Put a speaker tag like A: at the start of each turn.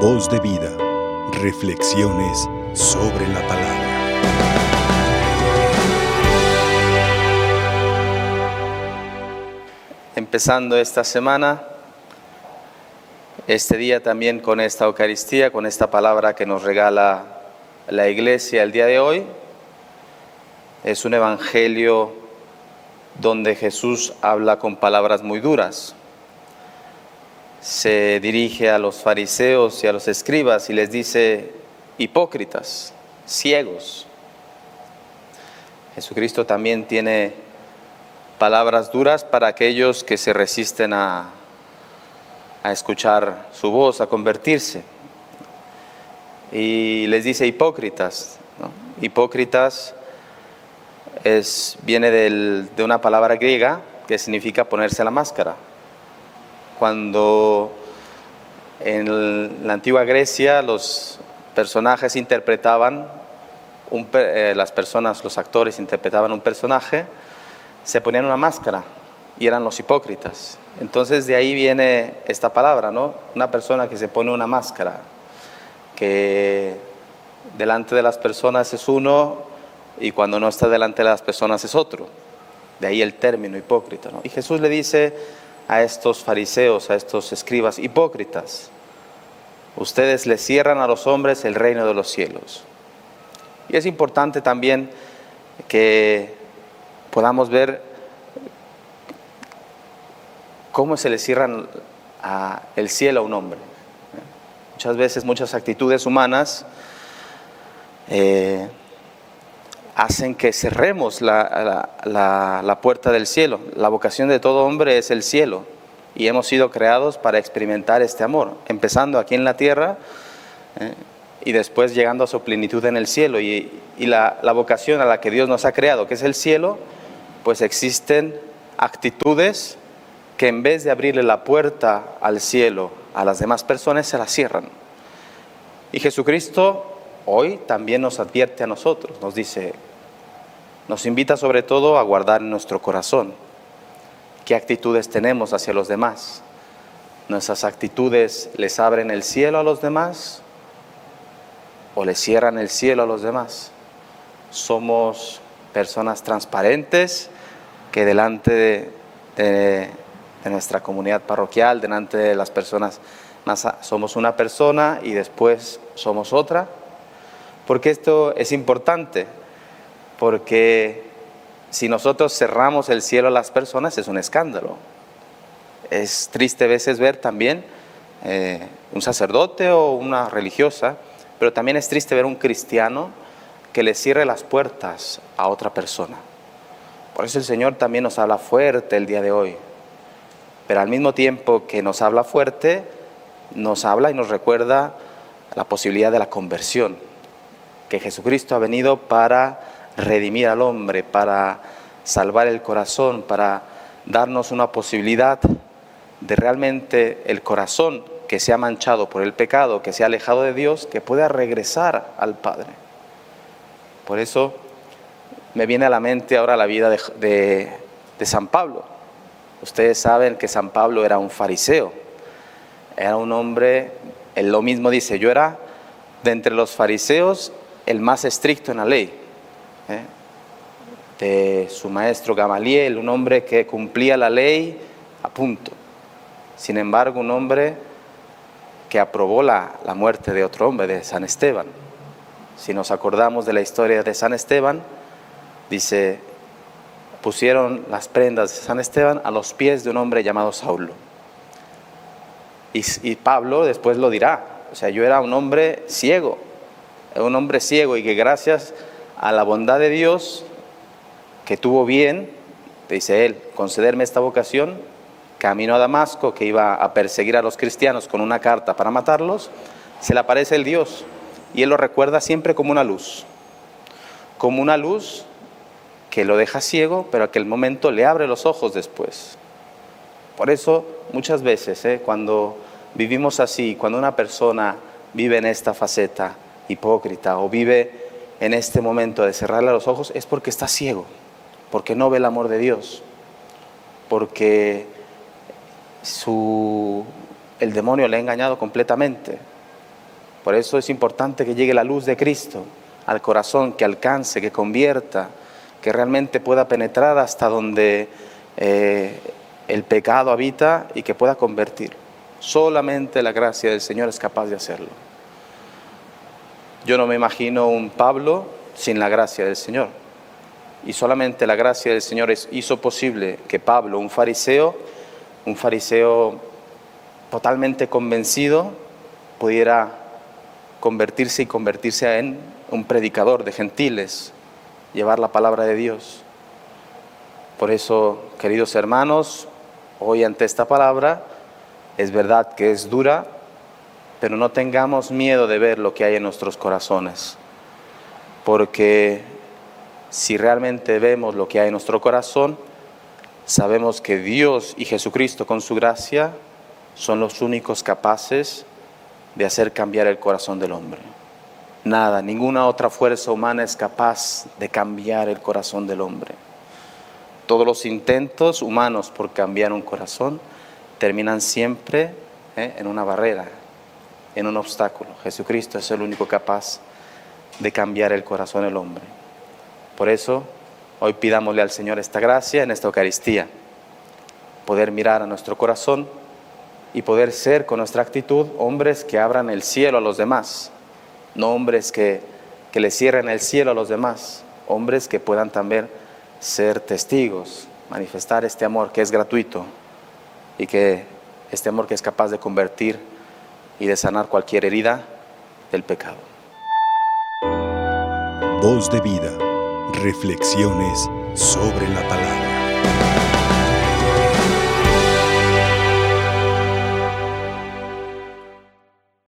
A: Voz de vida. Reflexiones sobre la palabra.
B: Empezando esta semana, este día también con esta Eucaristía, con esta palabra que nos regala la Iglesia el día de hoy, es un evangelio donde Jesús habla con palabras muy duras se dirige a los fariseos y a los escribas y les dice, hipócritas, ciegos. Jesucristo también tiene palabras duras para aquellos que se resisten a, escuchar su voz, a convertirse. Y les dice hipócritas. Hipócritas es, viene de una palabra griega que significa ponerse la máscara cuando en la antigua Grecia los personajes interpretaban, eh, las personas, los actores interpretaban un personaje, se ponían una máscara y eran los hipócritas. Entonces de ahí viene esta palabra, ¿no? Una persona que se pone una máscara, que delante de las personas es uno y cuando no está delante de las personas es otro. De ahí el término hipócrita, ¿no? Y Jesús le dice, a estos fariseos, a estos escribas hipócritas. Ustedes le cierran a los hombres el reino de los cielos. Y es importante también que podamos ver cómo se le cierran el cielo a un hombre. Muchas veces, muchas actitudes humanas eh, hacen que cerremos la, puerta del cielo. La vocación de todo hombre es el cielo y hemos sido creados para experimentar este amor, empezando aquí en la tierra eh, y después llegando a su plenitud en el cielo. Y, la, la vocación a la que Dios nos ha creado, que es el cielo, pues existen actitudes que en vez de abrirle la puerta al cielo a las demás personas, se la cierran. Y Jesucristo hoy también nos advierte a nosotros, nos dice, nos invita sobre todo a guardar nuestro corazón qué actitudes tenemos hacia los demás. ¿Nuestras actitudes les abren el cielo a los demás o les cierran el cielo a los demás? Somos personas transparentes que delante de, nuestra comunidad parroquial, delante de las personas, somos una persona y después somos otra. Porque esto es importante porque si nosotros cerramos el cielo a las personas es un escándalo. Es triste a veces ver también eh, un sacerdote o una religiosa, pero también es triste ver un cristiano que le cierre las puertas a otra persona. Por eso el Señor también nos habla fuerte el día de hoy. Pero al mismo tiempo que nos habla fuerte, nos habla y nos recuerda la posibilidad de la conversión, que Jesucristo ha venido para redimir al hombre, para salvar el corazón, para darnos una posibilidad de realmente el corazón que se ha manchado por el pecado, que se ha alejado de Dios, que pueda regresar al Padre. Por eso me viene a la mente ahora la vida de, San Pablo. Ustedes saben que San Pablo era un fariseo, era un hombre, él lo mismo dice, yo era de entre los fariseos el más estricto en la ley. ¿Eh? de su maestro Gamaliel, un hombre que cumplía la ley a punto. Sin embargo, un hombre que aprobó la, la muerte de otro hombre, de San Esteban. Si nos acordamos de la historia de San Esteban, dice, pusieron las prendas de San Esteban a los pies de un hombre llamado Saulo. Y, y, Pablo después lo dirá, o sea, yo era un hombre ciego, un hombre ciego y que gracias a la bondad de Dios, que tuvo bien, dice él, concederme esta vocación, camino a Damasco, que iba a perseguir a los cristianos con una carta para matarlos, se le aparece el Dios y él lo recuerda siempre como una luz, como una luz que lo deja ciego, pero que el momento le abre los ojos después. Por eso muchas veces, ¿eh? cuando vivimos así, cuando una persona vive en esta faceta hipócrita o vive en este momento de cerrarle los ojos es porque está ciego, porque no ve el amor de Dios, porque su, el demonio le ha engañado completamente. Por eso es importante que llegue la luz de Cristo al corazón, que alcance, que convierta, que realmente pueda penetrar hasta donde eh, el pecado habita y que pueda convertir. Solamente la gracia del Señor es capaz de hacerlo. Yo no me imagino un Pablo sin la gracia del Señor. Y solamente la gracia del Señor hizo posible que Pablo, un fariseo, un fariseo totalmente convencido, pudiera convertirse y convertirse en un predicador de gentiles, llevar la palabra de Dios. Por eso, queridos hermanos, hoy ante esta palabra, es verdad que es dura, pero no tengamos miedo de ver lo que hay en nuestros corazones, porque si realmente vemos lo que hay en nuestro corazón, sabemos que Dios y Jesucristo con su gracia son los únicos capaces de hacer cambiar el corazón del hombre. Nada, ninguna otra fuerza humana es capaz de cambiar el corazón del hombre. Todos los intentos humanos por cambiar un corazón terminan siempre ¿eh? en una barrera, en un obstáculo. Jesucristo es el único capaz de cambiar el corazón del hombre. Por eso, hoy pidámosle al Señor esta gracia en esta Eucaristía, poder mirar a nuestro corazón y poder ser con nuestra actitud hombres que abran el cielo a los demás, no hombres que, que le cierren el cielo a los demás, hombres que puedan también ser testigos, manifestar este amor que es gratuito y que este amor que es capaz de convertir y de sanar cualquier herida del pecado.
A: Voz de vida, reflexiones sobre la palabra.